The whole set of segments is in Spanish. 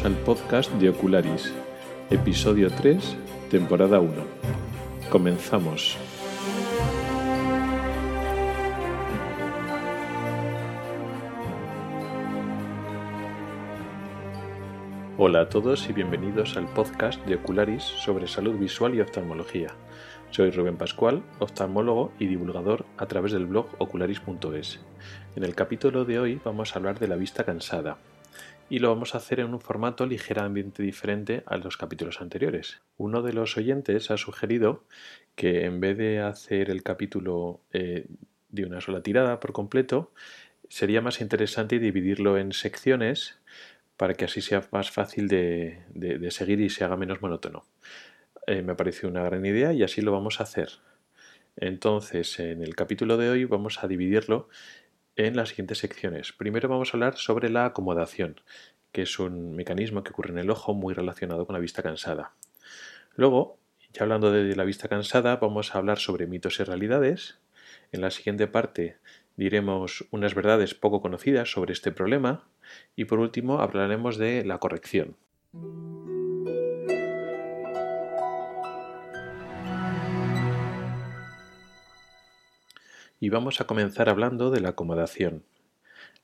al podcast de Ocularis, episodio 3, temporada 1. Comenzamos. Hola a todos y bienvenidos al podcast de Ocularis sobre salud visual y oftalmología. Soy Rubén Pascual, oftalmólogo y divulgador a través del blog ocularis.es. En el capítulo de hoy vamos a hablar de la vista cansada, y lo vamos a hacer en un formato ligeramente diferente a los capítulos anteriores. Uno de los oyentes ha sugerido que en vez de hacer el capítulo eh, de una sola tirada por completo, sería más interesante dividirlo en secciones para que así sea más fácil de, seguir y se haga menos monótono. Eh, me pareció una gran idea y así lo vamos a hacer. Entonces, en el capítulo de hoy vamos a dividirlo en las siguientes secciones. Primero vamos a hablar sobre la acomodación, que es un mecanismo que ocurre en el ojo muy relacionado con la vista cansada. Luego, ya hablando de la vista cansada, vamos a hablar sobre mitos y realidades. En la siguiente parte diremos unas verdades poco conocidas sobre este problema y por último hablaremos de la corrección. Y vamos a comenzar hablando de la acomodación.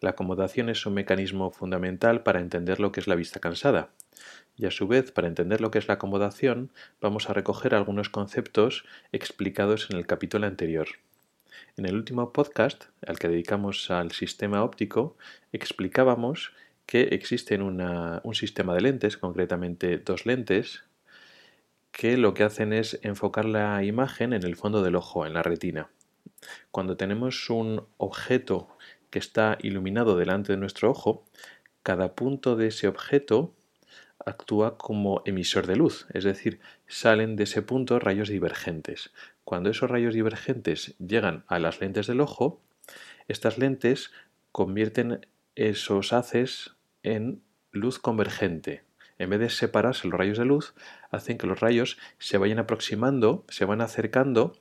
La acomodación es un mecanismo fundamental para entender lo que es la vista cansada. Y a su vez, para entender lo que es la acomodación, vamos a recoger algunos conceptos explicados en el capítulo anterior. En el último podcast, al que dedicamos al sistema óptico, explicábamos que existe un sistema de lentes, concretamente dos lentes, que lo que hacen es enfocar la imagen en el fondo del ojo, en la retina. Cuando tenemos un objeto que está iluminado delante de nuestro ojo, cada punto de ese objeto actúa como emisor de luz, es decir, salen de ese punto rayos divergentes. Cuando esos rayos divergentes llegan a las lentes del ojo, estas lentes convierten esos haces en luz convergente. En vez de separarse los rayos de luz, hacen que los rayos se vayan aproximando, se van acercando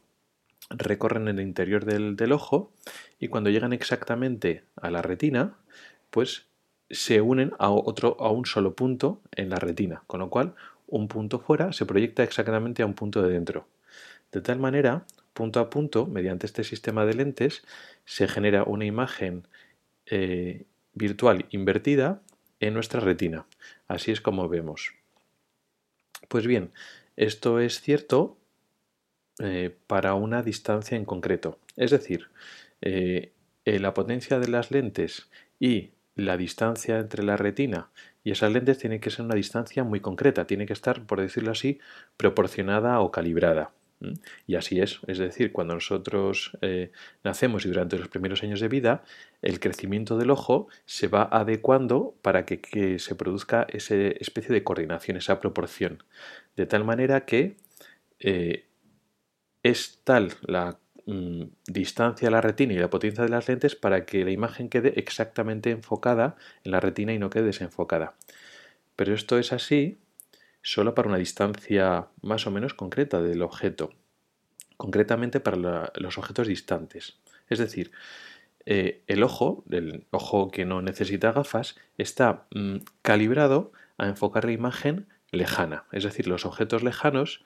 recorren el interior del, ojo y cuando llegan exactamente a la retina, pues se unen a, otro, a un solo punto en la retina, con lo cual un punto fuera se proyecta exactamente a un punto de dentro. De tal manera, punto a punto, mediante este sistema de lentes, se genera una imagen eh, virtual invertida en nuestra retina. Así es como vemos. Pues bien, esto es cierto eh, para una distancia en concreto. Es decir, eh, eh, la potencia de las lentes y la distancia entre la retina y esas lentes tiene que ser una distancia muy concreta, tiene que estar, por decirlo así, proporcionada o calibrada. Y así es, es decir, cuando nosotros nacemos y durante los primeros años de vida, el crecimiento del ojo se va adecuando para que, se produzca esa especie de coordinación, esa proporción, de tal manera que es tal la mm, distancia a la retina y la potencia de las lentes para que la imagen quede exactamente enfocada en la retina y no quede desenfocada. Pero esto es así solo para una distancia más o menos concreta del objeto, concretamente para los objetos distantes. Es decir, eh, el ojo, el ojo que no necesita gafas, está mm, calibrado a enfocar la imagen lejana. Es decir, los objetos lejanos,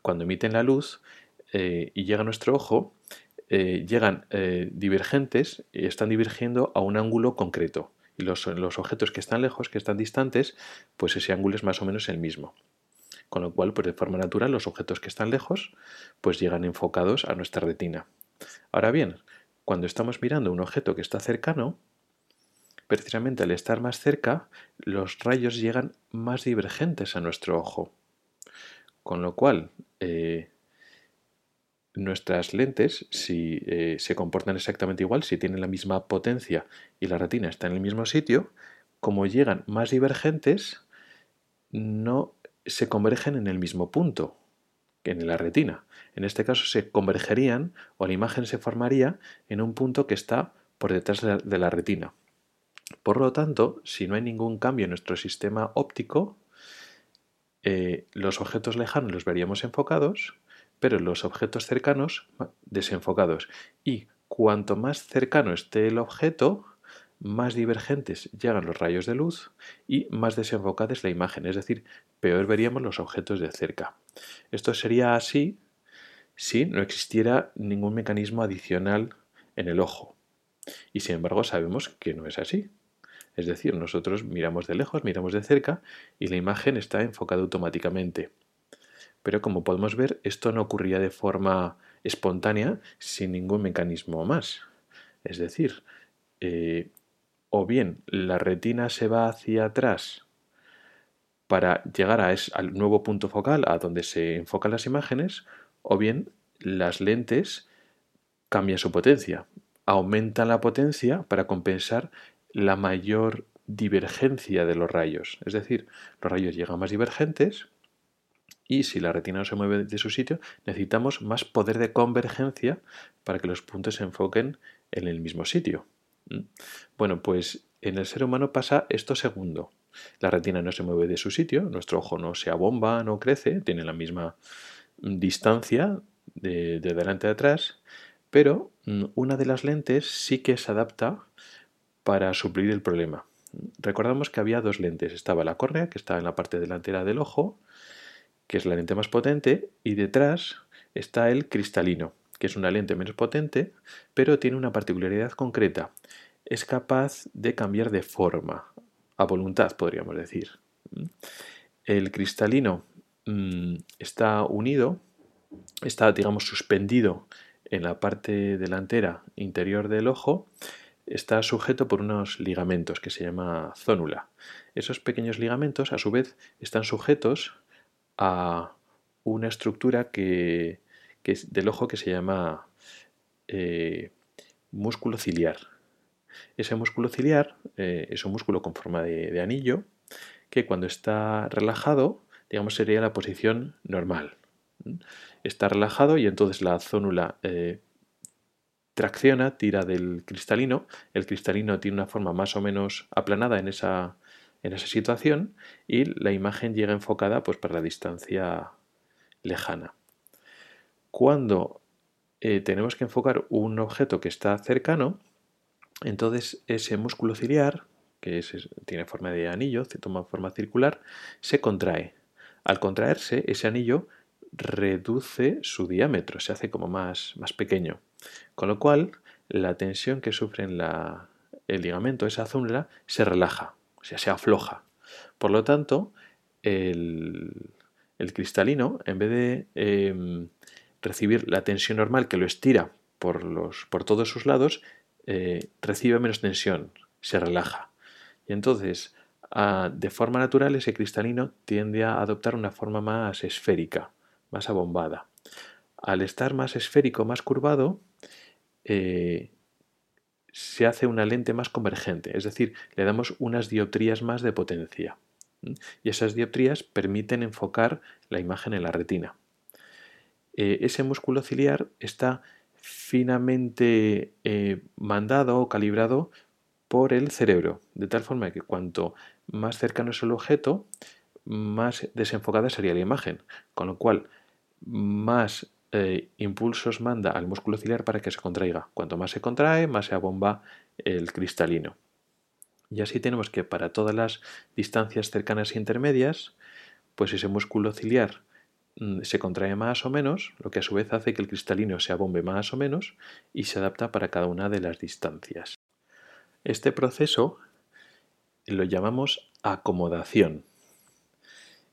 cuando emiten la luz, eh, y llega a nuestro ojo, eh, llegan eh, divergentes y están divergiendo a un ángulo concreto. Y los, los, objetos que están lejos, que están distantes, pues ese ángulo es más o menos el mismo. Con lo cual, pues de forma natural, los objetos que están lejos, pues llegan enfocados a nuestra retina. Ahora bien, cuando estamos mirando un objeto que está cercano, precisamente al estar más cerca, los rayos llegan más divergentes a nuestro ojo. Con lo cual, nuestras lentes, si eh, se comportan exactamente igual, si tienen la misma potencia y la retina está en el mismo sitio, como llegan más divergentes, no se convergen en el mismo punto que en la retina. En este caso se convergerían o la imagen se formaría en un punto que está por detrás de la retina. Por lo tanto, si no hay ningún cambio en nuestro sistema óptico, eh, los objetos lejanos los veríamos enfocados pero los objetos cercanos desenfocados. Y cuanto más cercano esté el objeto, más divergentes llegan los rayos de luz y más desenfocada es la imagen, es decir, peor veríamos los objetos de cerca. Esto sería así si no existiera ningún mecanismo adicional en el ojo. Y sin embargo sabemos que no es así. Es decir, nosotros miramos de lejos, miramos de cerca y la imagen está enfocada automáticamente. Pero como podemos ver, esto no ocurría de forma espontánea sin ningún mecanismo más. Es decir, eh, o bien la retina se va hacia atrás para llegar al nuevo punto focal a donde se enfocan las imágenes, o bien las lentes cambian su potencia, aumentan la potencia para compensar la mayor divergencia de los rayos. Es decir, los rayos llegan más divergentes y si la retina no se mueve de su sitio, necesitamos más poder de convergencia para que los puntos se enfoquen en el mismo sitio. ¿Mm? Bueno, pues en el ser humano pasa esto segundo. La retina no se mueve de su sitio, nuestro ojo no se abomba, no crece, tiene la misma distancia de, de delante a atrás, pero mm, una de las lentes sí que se adapta para suplir el problema. Recordamos que había dos lentes. Estaba la córnea, que está en la parte delantera del ojo, que es la lente más potente, y detrás está el cristalino, que es una lente menos potente, pero tiene una particularidad concreta. Es capaz de cambiar de forma, a voluntad podríamos decir. El cristalino mm, está unido, está, digamos, suspendido en la parte delantera interior del ojo está sujeto por unos ligamentos que se llama zónula. Esos pequeños ligamentos, a su vez, están sujetos a una estructura que, es del ojo que se llama eh, músculo ciliar. Ese músculo ciliar eh, es un músculo con forma de, anillo que cuando está relajado, digamos, sería la posición normal. Está relajado y entonces la zónula eh, tracciona, tira del cristalino, el cristalino tiene una forma más o menos aplanada en esa, en esa situación y la imagen llega enfocada pues para la distancia lejana. Cuando eh, tenemos que enfocar un objeto que está cercano, entonces ese músculo ciliar, que tiene forma de anillo, toma forma circular, se contrae. Al contraerse, ese anillo reduce su diámetro, se hace como más, más pequeño. Con lo cual, la tensión que sufre en el ligamento, esa zónula, se relaja, o sea, se afloja. Por lo tanto, el, cristalino, en vez de em, recibir la tensión normal que lo estira por, todos sus lados, eh, recibe menos tensión, se relaja. Y entonces, de forma natural, ese cristalino tiende a adoptar una forma más esférica, más abombada. Al estar más esférico, más curvado, eh, se hace una lente más convergente, es decir, le damos unas dioptrías más de potencia. Y esas dioptrías permiten enfocar la imagen en la retina. Eh, ese músculo ciliar está finamente eh, mandado o calibrado por el cerebro, de tal forma que cuanto más cercano es el objeto, más desenfocada sería la imagen, con lo cual más eh, impulsos manda al músculo ciliar para que se contraiga. Cuanto más se contrae, más se abomba el cristalino. Y así tenemos que para todas las distancias cercanas e intermedias, pues ese músculo ciliar mm, se contrae más o menos, lo que a su vez hace que el cristalino se abombe más o menos y se adapta para cada una de las distancias. Este proceso lo llamamos acomodación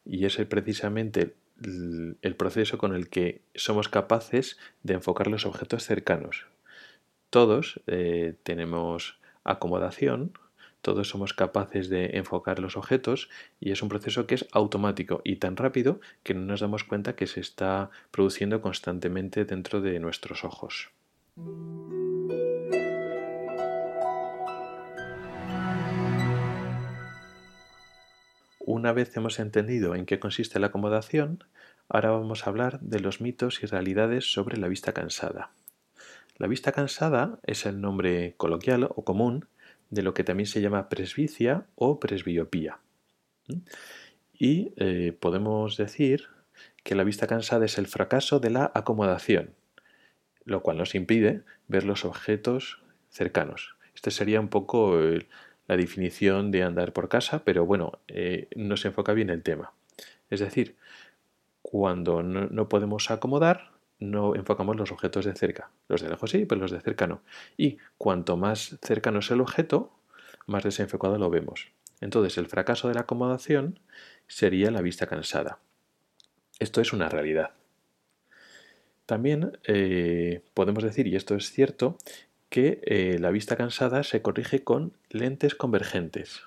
y es precisamente el proceso con el que somos capaces de enfocar los objetos cercanos. Todos eh, tenemos acomodación, todos somos capaces de enfocar los objetos y es un proceso que es automático y tan rápido que no nos damos cuenta que se está produciendo constantemente dentro de nuestros ojos. Una vez hemos entendido en qué consiste la acomodación, ahora vamos a hablar de los mitos y realidades sobre la vista cansada. La vista cansada es el nombre coloquial o común de lo que también se llama presbicia o presbiopía. Y eh, podemos decir que la vista cansada es el fracaso de la acomodación, lo cual nos impide ver los objetos cercanos. Esta sería un poco la definición de andar por casa, pero bueno, eh, no se enfoca bien el tema. Es decir, cuando no, podemos acomodar, no enfocamos los objetos de cerca. Los de lejos sí, pero los de cerca no. Y cuanto más cercano es el objeto, más desenfocado lo vemos. Entonces, el fracaso de la acomodación sería la vista cansada. Esto es una realidad. También eh, podemos decir, y esto es cierto, que eh, la vista cansada se corrige con lentes convergentes.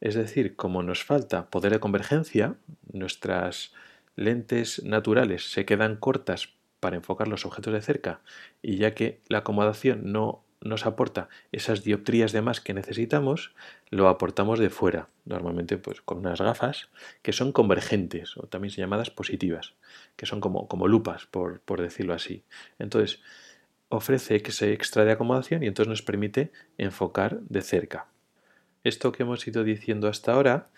Es decir, como nos falta poder de convergencia, nuestras lentes naturales se quedan cortas para enfocar los objetos de cerca y ya que la acomodación no nos aporta esas dioptrías de más que necesitamos, lo aportamos de fuera, normalmente pues con unas gafas que son convergentes o también llamadas positivas, que son como, como lupas, por, decirlo así. Entonces, ofrece ese extra de acomodación y entonces nos permite enfocar de cerca. Esto que hemos ido diciendo hasta ahora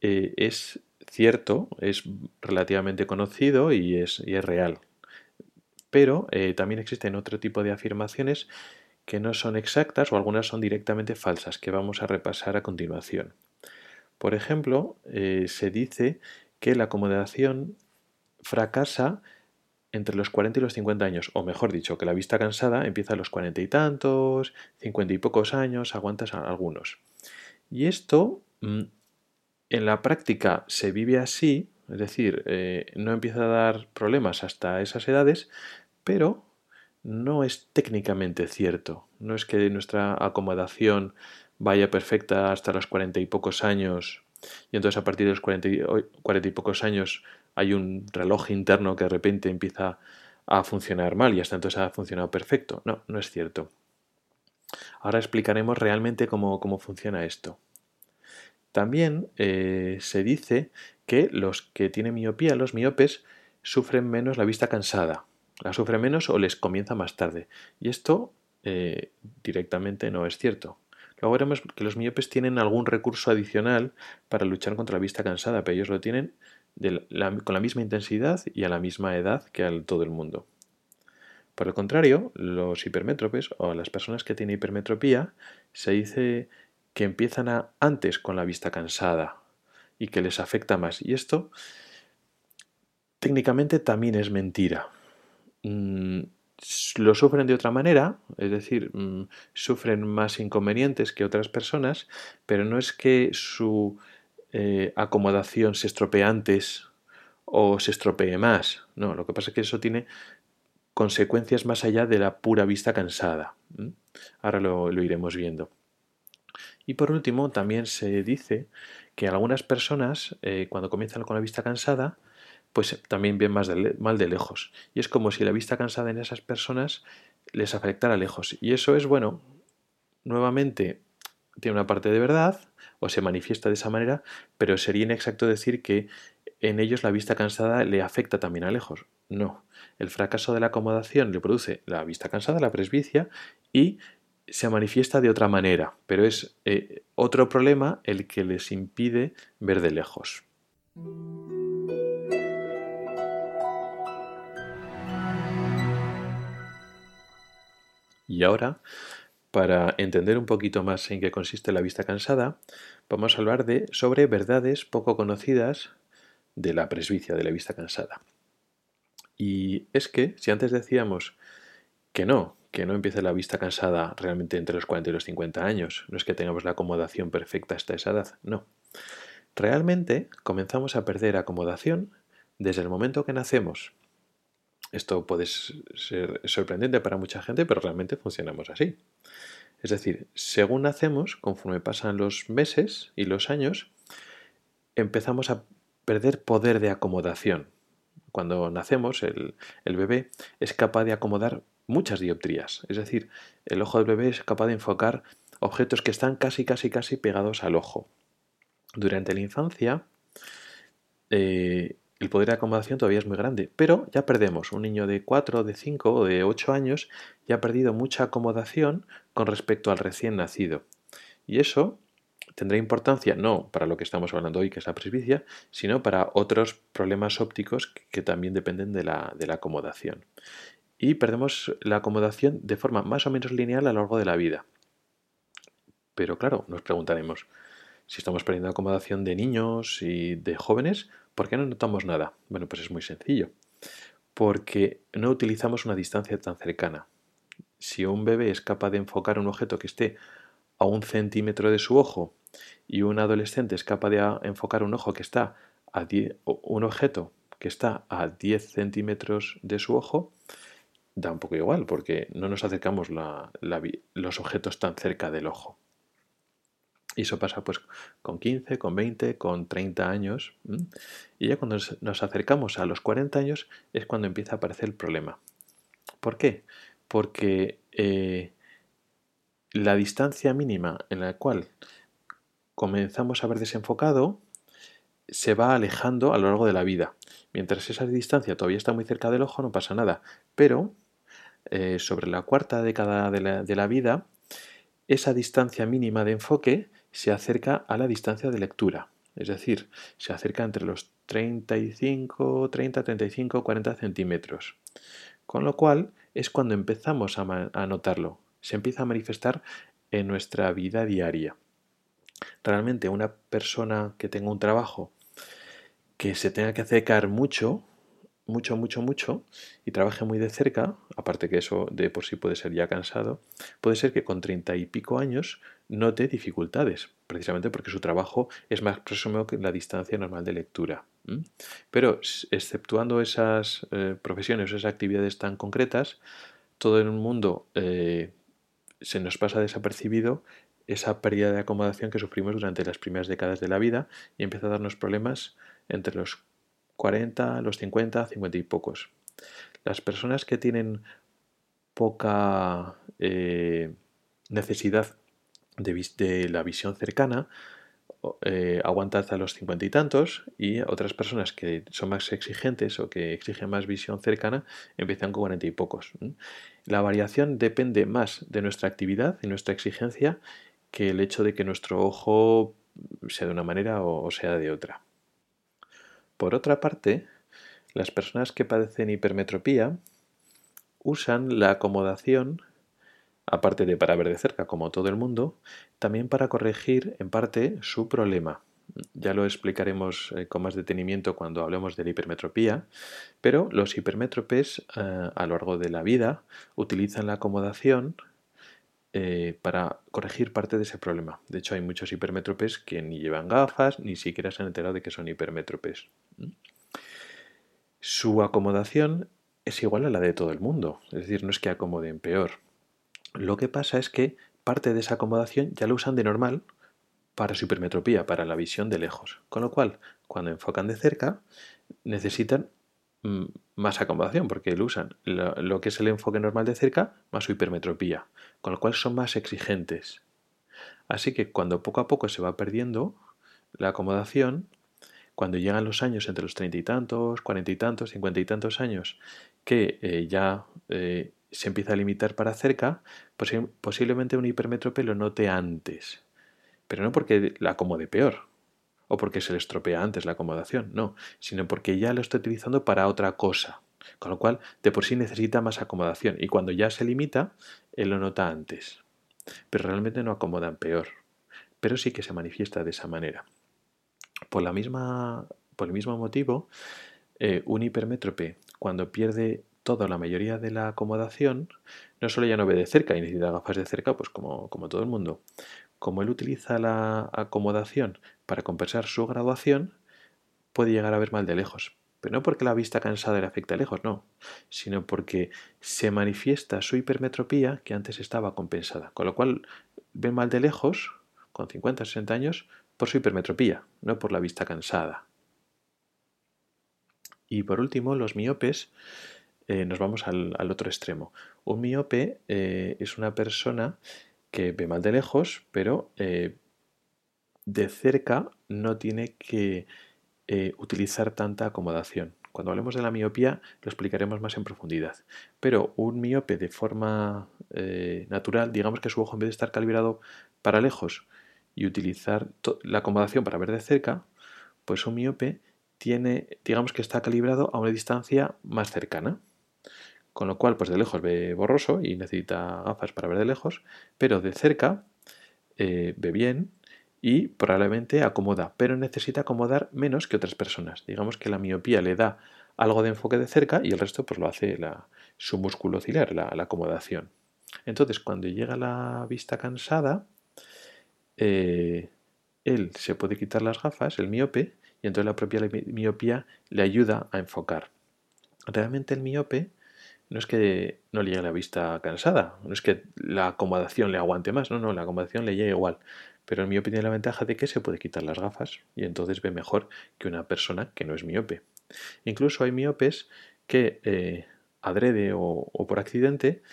eh, es cierto, es relativamente conocido y es, y es real. Pero eh, también existen otro tipo de afirmaciones que no son exactas o algunas son directamente falsas, que vamos a repasar a continuación. Por ejemplo, eh, se dice que la acomodación fracasa entre los 40 y los 50 años, o mejor dicho, que la vista cansada empieza a los 40 y tantos, 50 y pocos años, aguantas algunos. Y esto mm, en la práctica se vive así, es decir, eh, no empieza a dar problemas hasta esas edades, pero no es técnicamente cierto. No es que nuestra acomodación vaya perfecta hasta los cuarenta y pocos años y entonces a partir de los cuarenta y, pocos años hay un reloj interno que de repente empieza a funcionar mal y hasta entonces ha funcionado perfecto. No, no es cierto. Ahora explicaremos realmente cómo, funciona esto. También eh, se dice que los que tienen miopía, los miopes, sufren menos la vista cansada la sufre menos o les comienza más tarde. Y esto eh, directamente no es cierto. Luego veremos que los miopes tienen algún recurso adicional para luchar contra la vista cansada, pero ellos lo tienen con la misma intensidad y a la misma edad que al todo el mundo. Por el contrario, los hipermétropes o las personas que tienen hipermetropía se dice que empiezan antes con la vista cansada y que les afecta más. Y esto técnicamente también es mentira. Mm, lo sufren de otra manera, es decir, mm, sufren más inconvenientes que otras personas, pero no es que su eh, acomodación se estropee antes o se estropee más, no, lo que pasa es que eso tiene consecuencias más allá de la pura vista cansada. Ahora lo, iremos viendo. Y por último, también se dice que algunas personas, eh, cuando comienzan con la vista cansada, pues también ven más mal de lejos. Y es como si la vista cansada en esas personas les afectara lejos. Y eso es, bueno, nuevamente tiene una parte de verdad o se manifiesta de esa manera, pero sería inexacto decir que en ellos la vista cansada le afecta también a lejos. No, el fracaso de la acomodación le produce la vista cansada, la presbicia, y se manifiesta de otra manera, pero es eh, otro problema el que les impide ver de lejos. Y ahora, para entender un poquito más en qué consiste la vista cansada, vamos a hablar de, sobre verdades poco conocidas de la presbicia, de la vista cansada. Y es que, si antes decíamos que no, que no empiece la vista cansada realmente entre los 40 y los 50 años, no es que tengamos la acomodación perfecta hasta esa edad, no. Realmente comenzamos a perder acomodación desde el momento que nacemos. Esto puede ser sorprendente para mucha gente, pero realmente funcionamos así. Es decir, según nacemos, conforme pasan los meses y los años, empezamos a perder poder de acomodación. Cuando nacemos, el, el, bebé es capaz de acomodar muchas dioptrías. Es decir, el ojo del bebé es capaz de enfocar objetos que están casi, casi, casi pegados al ojo. Durante la infancia, eh, el poder de acomodación todavía es muy grande, pero ya perdemos. Un niño de 4, de 5 o de 8 años ya ha perdido mucha acomodación con respecto al recién nacido. Y eso tendrá importancia no para lo que estamos hablando hoy, que es la presbicia, sino para otros problemas ópticos que, también dependen de la, de la acomodación. Y perdemos la acomodación de forma más o menos lineal a lo largo de la vida. Pero claro, nos preguntaremos, si estamos perdiendo acomodación de niños y de jóvenes, ¿por qué no notamos nada? Bueno, pues es muy sencillo. Porque no utilizamos una distancia tan cercana. Si un bebé es capaz de enfocar un objeto que esté a un centímetro de su ojo y un adolescente es capaz de enfocar un ojo que está a un objeto que está a 10 centímetros de su ojo, da un poco igual, porque no nos acercamos los objetos tan cerca del ojo. Y eso pasa pues con 15, con 20, con 30 años. Y ya cuando nos acercamos a los 40 años es cuando empieza a aparecer el problema. ¿Por qué? Porque eh, la distancia mínima en la cual comenzamos a ver desenfocado se va alejando a lo largo de la vida. Mientras esa distancia todavía está muy cerca del ojo, no pasa nada. Pero eh, sobre la cuarta década de la, de la vida, esa distancia mínima de enfoque se acerca a la distancia de lectura. Es decir, se acerca entre los 35, 30, 35, 40 centímetros. Con lo cual es cuando empezamos a, a notarlo. Se empieza a manifestar en nuestra vida diaria. Realmente una persona que tenga un trabajo que se tenga que acercar mucho, mucho, mucho, mucho y trabaje muy de cerca, aparte que eso de por sí puede ser ya cansado, puede ser que con treinta y pico años note dificultades, precisamente porque su trabajo es más próximo que la distancia normal de lectura. Pero exceptuando esas eh, profesiones o esas actividades tan concretas, todo un mundo eh, se nos pasa desapercibido esa pérdida de acomodación que sufrimos durante las primeras décadas de la vida y empieza a darnos problemas entre los 40, los 50, 50 y pocos. Las personas que tienen poca eh, necesidad de, la visión cercana eh, aguantan hasta los 50 y tantos y otras personas que son más exigentes o que exigen más visión cercana empiezan con 40 y pocos. La variación depende más de nuestra actividad y nuestra exigencia que el hecho de que nuestro ojo sea de una manera o sea de otra. Por otra parte, las personas que padecen hipermetropía usan la acomodación, aparte de para ver de cerca como todo el mundo, también para corregir en parte su problema. Ya lo explicaremos eh, con más detenimiento cuando hablemos de la hipermetropía, pero los hipermétropes eh, a lo largo de la vida utilizan la acomodación eh, para corregir parte de ese problema. De hecho, hay muchos hipermétropes que ni llevan gafas, ni siquiera se han enterado de que son hipermétropes. Su acomodación es igual a la de todo el mundo, es decir, no es que acomoden peor. Lo que pasa es que parte de esa acomodación ya lo usan de normal para su hipermetropía, para la visión de lejos. Con lo cual, cuando enfocan de cerca, necesitan más acomodación, porque lo usan lo, que es el enfoque normal de cerca más su hipermetropía, con lo cual son más exigentes. Así que cuando poco a poco se va perdiendo la acomodación, cuando llegan los años entre los treinta y tantos, cuarenta y tantos, cincuenta y tantos años, que eh, ya eh, se empieza a limitar para cerca, posiblemente un hipermétrope lo note antes. Pero no porque la acomode peor, o porque se le estropea antes la acomodación, no, sino porque ya lo está utilizando para otra cosa. Con lo cual, de por sí necesita más acomodación y cuando ya se limita, él lo nota antes. Pero realmente no acomodan peor, pero sí que se manifiesta de esa manera. Por, la misma, por el mismo motivo, eh, un hipermétrope, cuando pierde toda la mayoría de la acomodación, no solo ya no ve de cerca y necesita gafas de cerca, pues como, como todo el mundo, como él utiliza la acomodación para compensar su graduación, puede llegar a ver mal de lejos. Pero no porque la vista cansada le afecta lejos, no, sino porque se manifiesta su hipermetropía que antes estaba compensada. Con lo cual ve mal de lejos, con 50 60 años, por su hipermetropía, no por la vista cansada. Y por último, los miopes, eh, nos vamos al, otro extremo. Un miope eh, es una persona que ve mal de lejos, pero eh, de cerca no tiene que eh, utilizar tanta acomodación. Cuando hablemos de la miopía lo explicaremos más en profundidad. Pero un miope de forma eh, natural, digamos que su ojo en vez de estar calibrado para lejos y utilizar la acomodación para ver de cerca, pues un miope tiene, digamos que está calibrado a una distancia más cercana. Con lo cual, pues de lejos ve borroso y necesita gafas para ver de lejos, pero de cerca eh, ve bien y probablemente acomoda, pero necesita acomodar menos que otras personas. Digamos que la miopía le da algo de enfoque de cerca y el resto pues lo hace la, su músculo ciliar, la, acomodación. Entonces, cuando llega la vista cansada, eh, él se puede quitar las gafas, el miope, y entonces la propia miopía le ayuda a enfocar. Realmente el miope no es que no le llegue la vista cansada, no es que la acomodación le aguante más, no, no, la acomodación le llega igual. Pero el miope tiene la ventaja de que se puede quitar las gafas y entonces ve mejor que una persona que no es miope. Incluso hay miopes que eh, adrede o, por accidente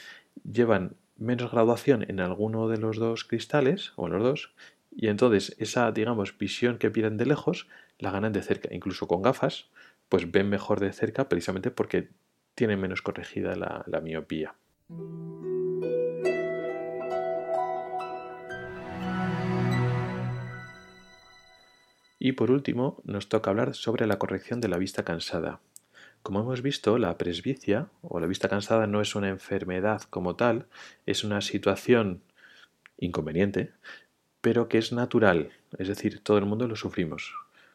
llevan menos graduación en alguno de los dos cristales o en los dos y entonces esa digamos visión que pierden de lejos la ganan de cerca incluso con gafas pues ven mejor de cerca precisamente porque tienen menos corregida la miopía. Y por último, nos toca hablar sobre la corrección de la vista cansada. Como hemos visto, la presbicia o la vista cansada no es una enfermedad como tal, es una situación inconveniente, pero que es natural, es decir, todo el mundo lo sufrimos.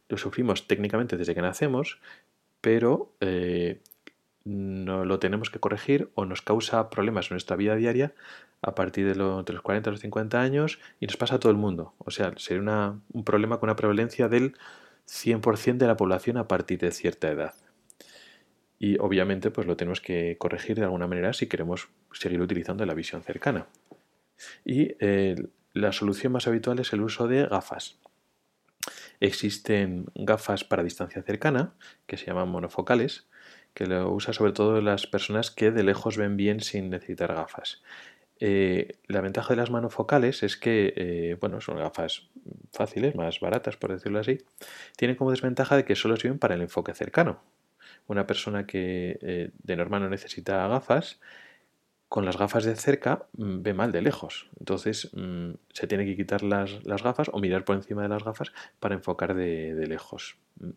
Lo sufrimos técnicamente desde que nacemos, pero eh, no lo tenemos que corregir o nos causa problemas en nuestra vida diaria a partir de, los 40 a los 50 años y nos pasa a todo el mundo. O sea, sería un problema con una prevalencia del 100% de la población a partir de cierta edad. Y obviamente pues lo tenemos que corregir de alguna manera si queremos seguir utilizando la visión cercana. Y eh, la solución más habitual es el uso de gafas. Existen gafas para distancia cercana, que se llaman monofocales, que lo usa sobre todo las personas que de lejos ven bien sin necesitar gafas. Eh, la ventaja de las monofocales es que, eh, bueno, son gafas fáciles, más baratas, por decirlo así. Tienen como desventaja de que solo sirven para el enfoque cercano. Una persona que eh, de normal no necesita gafas, con las gafas de cerca mm, ve mal de lejos. Entonces mm, se tiene que quitar las, gafas o mirar por encima de las gafas para enfocar de, lejos. Mm.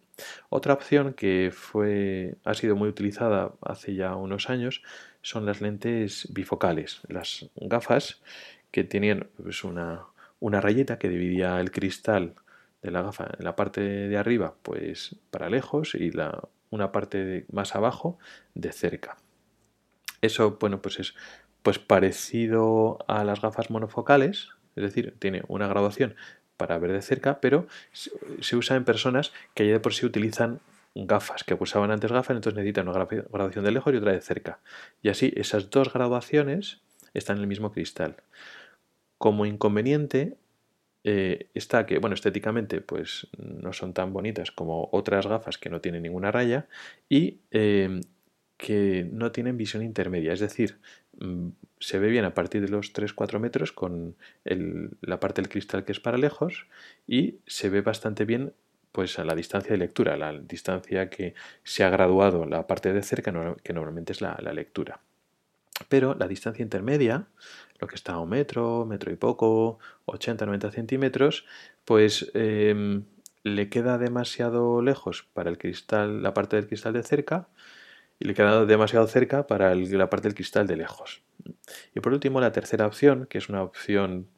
Otra opción que fue, ha sido muy utilizada hace ya unos años son las lentes bifocales. Las gafas que tenían pues, una, una rayeta que dividía el cristal de la gafa en la parte de arriba pues para lejos y la, una parte más abajo de cerca. Eso, bueno, pues es pues parecido a las gafas monofocales, es decir, tiene una graduación para ver de cerca, pero se usa en personas que ya de por sí utilizan gafas, que usaban antes gafas, entonces necesitan una graduación de lejos y otra de cerca. Y así esas dos graduaciones están en el mismo cristal. Como inconveniente eh, está que, bueno, estéticamente pues no son tan bonitas como otras gafas que no tienen ninguna raya y eh, que no tienen visión intermedia, es decir, mm, se ve bien a partir de los 3-4 metros con la parte del cristal que es para lejos y se ve bastante bien pues a la distancia de lectura, la distancia que se ha graduado la parte de cerca, que normalmente es la, lectura. Pero la distancia intermedia, lo que está a un metro, metro y poco, 80-90 centímetros, pues em, le queda demasiado lejos para el cristal, la parte del cristal de cerca y le queda demasiado cerca para la parte del cristal de lejos. Y por último, la tercera opción, que es una opción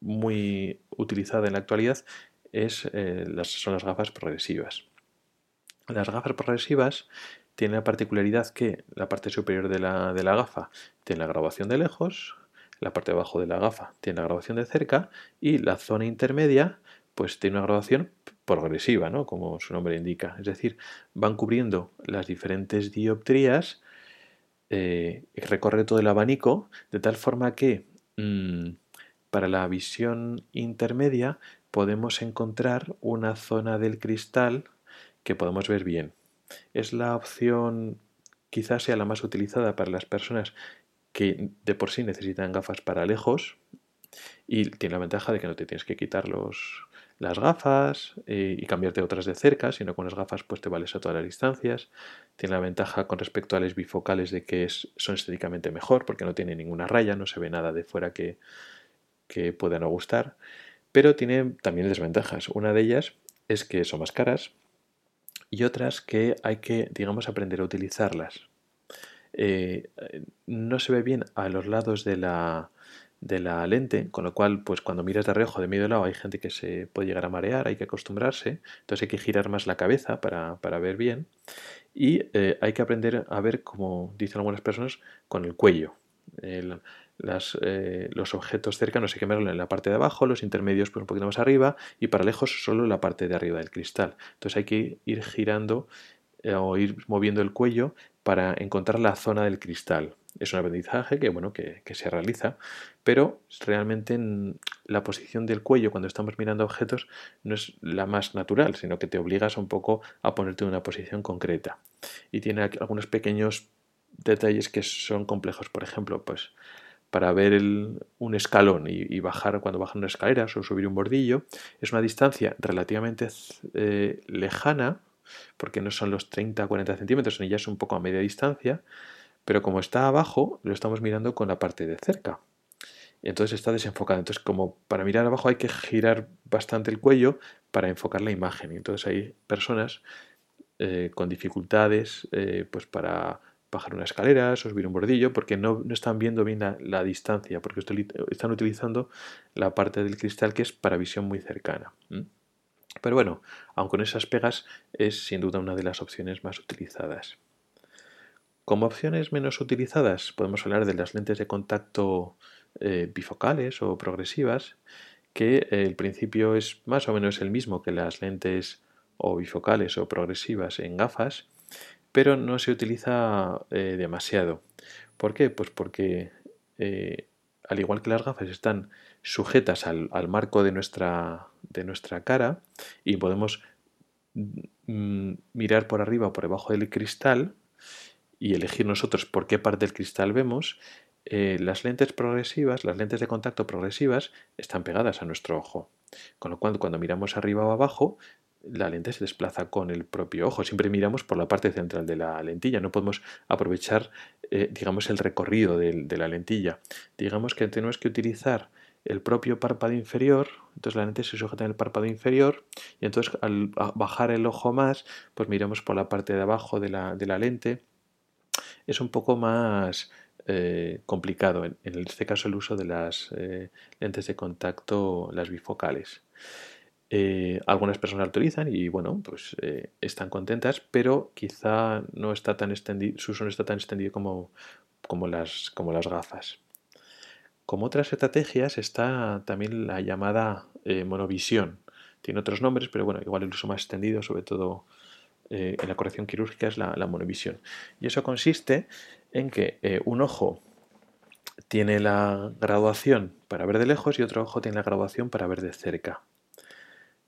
muy utilizada en la actualidad, es, eh, son las gafas progresivas. Las gafas progresivas tienen la particularidad que la parte superior de la, de la gafa tiene la graduación de lejos, la parte de abajo de la gafa tiene la graduación de cerca y la zona intermedia pues tiene una graduación progresiva, ¿no? como su nombre indica. Es decir, van cubriendo las diferentes dioptrías, eh, recorre todo el abanico, de tal forma que mm, para la visión intermedia podemos encontrar una zona del cristal que podemos ver bien. Es la opción quizás sea la más utilizada para las personas que de por sí necesitan gafas para lejos y tiene la ventaja de que no te tienes que quitar los, las gafas eh, y cambiarte otras de cerca, sino con las gafas pues te vales a todas las distancias. Tiene la ventaja con respecto a las bifocales de que son estéticamente mejor porque no tiene ninguna raya, no se ve nada de fuera que, que pueda no gustar. Pero tiene también desventajas. Una de ellas es que son más caras y otras que hay que, digamos, aprender a utilizarlas. Eh, no se ve bien a los lados de la, de la lente, con lo cual, pues cuando miras de reojo de medio lado hay gente que se puede llegar a marear, hay que acostumbrarse, entonces hay que girar más la cabeza para, ver bien y eh, hay que aprender a ver, como dicen algunas personas, con el cuello. Eh, los objetos cercanos hay que verlo en la parte de abajo, los intermedios pues un poquito más arriba y para lejos solo la parte de arriba del cristal. Entonces hay que ir girando eh, o ir moviendo el cuello para encontrar la zona del cristal. Es un aprendizaje que, bueno, que, se realiza, pero realmente la posición del cuello cuando estamos mirando objetos no es la más natural, sino que te obligas un poco a ponerte en una posición concreta. Y tiene algunos pequeños detalles que son complejos. Por ejemplo, pues para ver un escalón y, bajar cuando bajan unas escaleras o subir un bordillo, es una distancia relativamente eh, lejana, porque no son los 30-40 centímetros, sino ya es un poco a media distancia, pero como está abajo, lo estamos mirando con la parte de cerca. Entonces está desenfocado. Entonces, como para mirar abajo hay que girar bastante el cuello para enfocar la imagen. Entonces hay personas eh, con dificultades eh, pues para bajar una escalera, subir un bordillo, porque no, están viendo bien la, distancia, porque están utilizando la parte del cristal que es para visión muy cercana. Pero bueno, aun con esas pegas es sin duda una de las opciones más utilizadas. Como opciones menos utilizadas podemos hablar de las lentes de contacto eh, bifocales o progresivas, que el principio es más o menos el mismo que las lentes o bifocales o progresivas en gafas, pero no se utiliza eh, demasiado. ¿Por qué? Pues porque eh, al igual que las gafas están sujetas al, marco de nuestra, de nuestra, cara y podemos mm, mirar por arriba o por debajo del cristal, y elegir nosotros por qué parte del cristal vemos, eh, las lentes progresivas, las lentes de contacto progresivas, están pegadas a nuestro ojo. Con lo cual, cuando miramos arriba o abajo, la lente se desplaza con el propio ojo. Siempre miramos por la parte central de la lentilla. No podemos aprovechar, eh, digamos, el recorrido de, la lentilla. Digamos que tenemos que utilizar el propio párpado inferior, entonces la lente se sujeta en el párpado inferior y entonces al bajar el ojo más, pues miramos por la parte de abajo de la, de la lente es un poco más eh, complicado, en, este caso el uso de las eh, lentes de contacto, las bifocales. Eh, algunas personas lo utilizan y bueno, pues están contentas, pero quizá no está tan extendido, su uso no está tan extendido como, como, las, como las gafas. Como otras estrategias está también la llamada monovisión. Tiene otros nombres, pero bueno, igual el uso más extendido, sobre todo eh, en la corrección quirúrgica es la, monovisión. Y eso consiste en que eh, un ojo tiene la graduación para ver de lejos y otro ojo tiene la graduación para ver de cerca.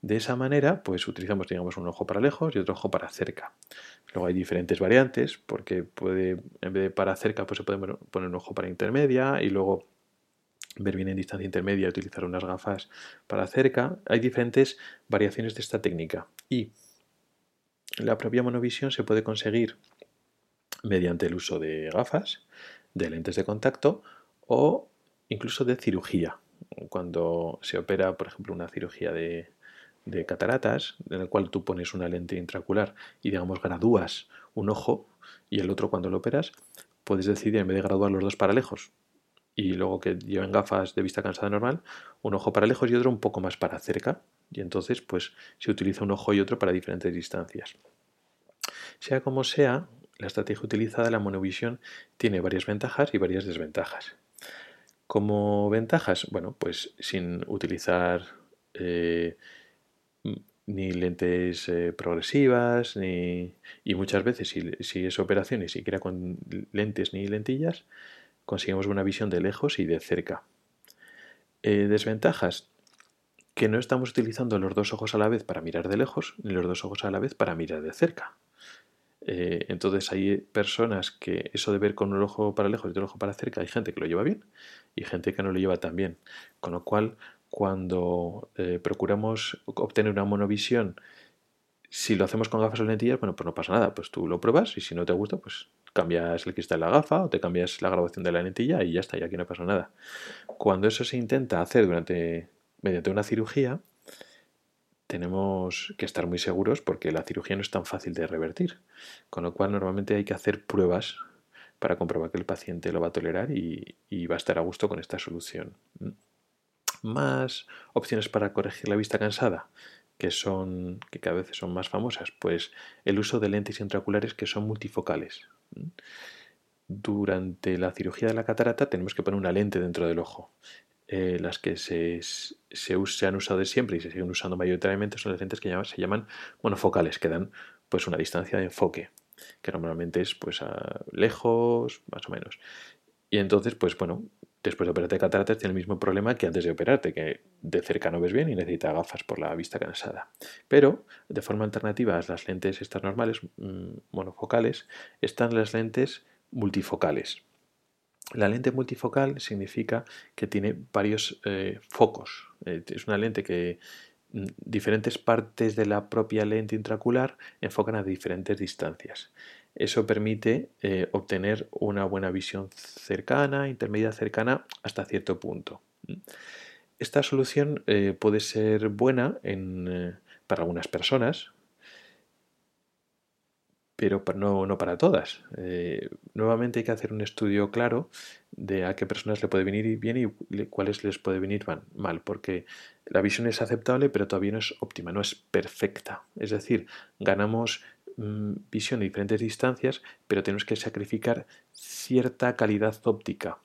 De esa manera, pues utilizamos, digamos, un ojo para lejos y otro ojo para cerca. Luego hay diferentes variantes, porque puede, en vez de para cerca, pues se puede poner un ojo para intermedia y luego ver bien en distancia intermedia, utilizar unas gafas para cerca. Hay diferentes variaciones de esta técnica. Y la propia monovisión se puede conseguir mediante el uso de gafas, de lentes de contacto o incluso de cirugía. Cuando se opera, por ejemplo, una cirugía de, cataratas, en la cual tú pones una lente intracular y, digamos, gradúas un ojo y el otro cuando lo operas, puedes decidir, en vez de graduar los dos para lejos y luego que lleven gafas de vista cansada normal, un ojo para lejos y otro un poco más para cerca, y entonces pues se utiliza un ojo y otro para diferentes distancias. Sea como sea, la estrategia utilizada, la monovisión, tiene varias ventajas y varias desventajas. Como ventajas, bueno, pues sin utilizar eh, ni lentes eh, progresivas, ni, y muchas veces si, si, es operación ni siquiera con lentes ni lentillas, conseguimos una visión de lejos y de cerca. Eh, desventajas, que no estamos utilizando los dos ojos a la vez para mirar de lejos, ni los dos ojos a la vez para mirar de cerca. Eh, entonces hay personas que eso de ver con un ojo para lejos y otro ojo para cerca, hay gente que lo lleva bien y gente que no lo lleva tan bien. Con lo cual, cuando eh, procuramos obtener una monovisión, si lo hacemos con gafas o lentillas, bueno, pues no pasa nada, pues tú lo pruebas y si no te gusta, pues cambias el cristal de la gafa o te cambias la grabación de la lentilla y ya está, y aquí no pasa nada. Cuando eso se intenta hacer durante mediante una cirugía, tenemos que estar muy seguros porque la cirugía no es tan fácil de revertir. Con lo cual normalmente hay que hacer pruebas para comprobar que el paciente lo va a tolerar y, va a estar a gusto con esta solución. Más opciones para corregir la vista cansada que son que cada vez son más famosas, pues el uso de lentes intraoculares que son multifocales. Durante la cirugía de la catarata tenemos que poner una lente dentro del ojo. Eh, las que se, se, han usado de siempre y se siguen usando mayoritariamente son las lentes que se llaman monofocales, que dan pues una distancia de enfoque, que normalmente es pues lejos, más o menos. Y entonces, pues bueno, después de operarte cataratas tiene el mismo problema que antes de operarte, que de cerca no ves bien y necesitas gafas por la vista cansada. Pero, de forma alternativa a las lentes estas normales, mm, monofocales, están las lentes multifocales. La lente multifocal significa que tiene varios eh, focos. Eh, es una lente que mm, diferentes partes de la propia lente intracular enfocan a diferentes distancias. Eso permite eh, obtener una buena visión cercana, intermedia cercana, hasta cierto punto. Esta solución puede ser buena para algunas personas, pero no, para todas. Eh, nuevamente hay que hacer un estudio claro de a qué personas le puede venir bien y cuáles les puede venir mal, porque la visión es aceptable, pero todavía no es óptima, no es perfecta. Es decir, ganamos mm, visión a diferentes distancias, pero tenemos que sacrificar cierta calidad óptica.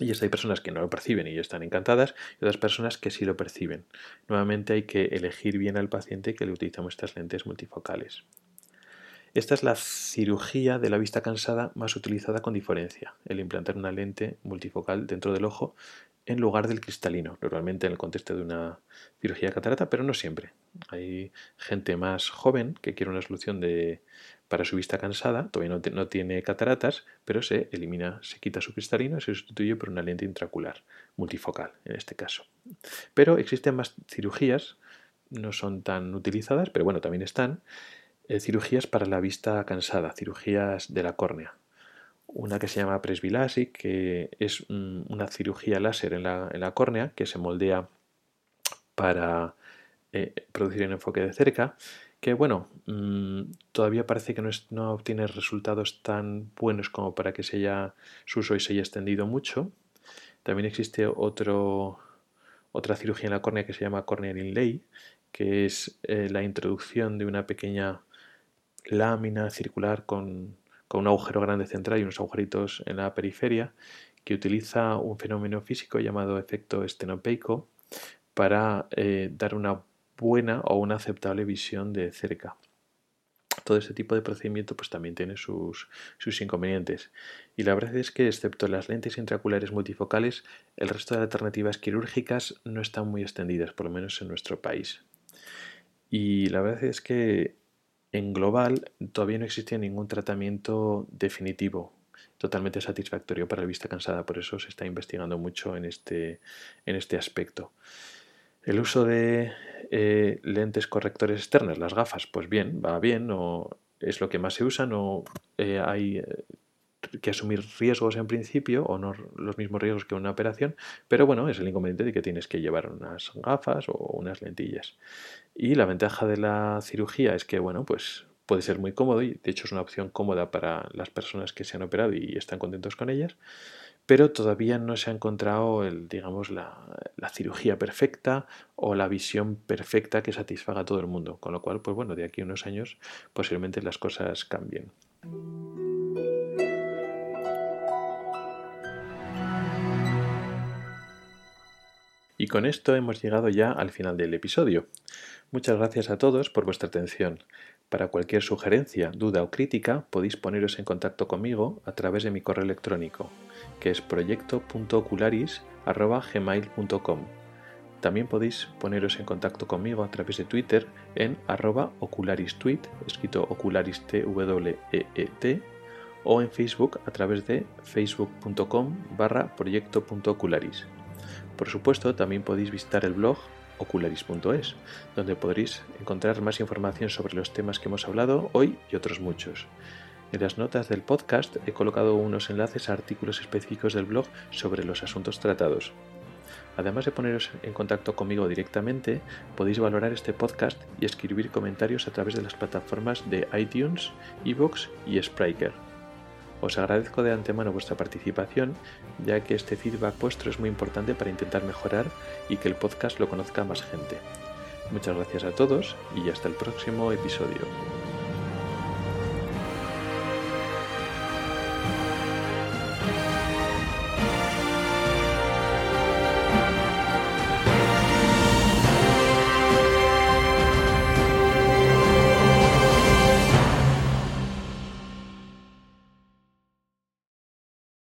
Y hay personas que no lo perciben y están encantadas, y otras personas que sí lo perciben. Nuevamente hay que elegir bien al paciente que le utilizamos estas lentes multifocales. Esta es la cirugía de la vista cansada más utilizada con diferencia, el implantar una lente multifocal dentro del ojo en lugar del cristalino, normalmente en el contexto de una cirugía catarata, pero no siempre. Hay gente más joven que quiere una solución para su vista cansada, todavía no, no, tiene cataratas, pero se elimina, se quita su cristalino y se sustituye por una lente intracular, multifocal en este caso. Pero existen más cirugías, no son tan utilizadas, pero bueno, también están, eh, cirugías para la vista cansada, cirugías de la córnea. Una que se llama presbilasi, que es una cirugía láser en la, córnea que se moldea para eh, producir un enfoque de cerca, que bueno, mm, todavía parece que no, no, obtiene resultados tan buenos como para que se haya, su uso y se haya extendido mucho. También existe otro, otra cirugía en la córnea que se llama corneal inlay, que es eh, la introducción de una pequeña lámina circular con, un agujero grande central y unos agujeritos en la periferia que utiliza un fenómeno físico llamado efecto estenopeico para eh, dar una buena o una aceptable visión de cerca. Todo este tipo de procedimiento pues también tiene sus, sus, inconvenientes. Y la verdad es que excepto las lentes intraoculares multifocales, el resto de alternativas quirúrgicas no están muy extendidas, por lo menos en nuestro país. Y la verdad es que en global todavía no existe ningún tratamiento definitivo totalmente satisfactorio para la vista cansada, por eso se está investigando mucho en este, en este aspecto. El uso de eh, lentes correctores externas, las gafas, pues bien, va bien, es lo que más se usa, no eh, hay eh, que asumir riesgos en principio o no los mismos riesgos que una operación, pero bueno, es el inconveniente de que tienes que llevar unas gafas o unas lentillas. Y la ventaja de la cirugía es que, bueno, pues puede ser muy cómodo y de hecho es una opción cómoda para las personas que se han operado y están contentos con ellas, pero todavía no se ha encontrado el, digamos, la, la, cirugía perfecta o la visión perfecta que satisfaga a todo el mundo, con lo cual, pues bueno, de aquí a unos años posiblemente las cosas cambien. Y con esto hemos llegado ya al final del episodio. Muchas gracias a todos por vuestra atención. Para cualquier sugerencia, duda o crítica podéis poneros en contacto conmigo a través de mi correo electrónico, que es proyecto.ocularis.gmail.com. También podéis poneros en contacto conmigo a través de Twitter en arroba ocularistweet, escrito ocularisTWEET, o en Facebook a través de facebook.com barra proyecto.ocularis. Por supuesto, también podéis visitar el blog ocularis.es, donde podréis encontrar más información sobre los temas que hemos hablado hoy y otros muchos. En las notas del podcast he colocado unos enlaces a artículos específicos del blog sobre los asuntos tratados. Además de poneros en contacto conmigo directamente, podéis valorar este podcast y escribir comentarios a través de las plataformas de iTunes, Evox y Spreaker. Os agradezco de antemano vuestra participación, ya que este feedback vuestro es muy importante para intentar mejorar y que el podcast lo conozca más gente. Muchas gracias a todos y hasta el próximo episodio.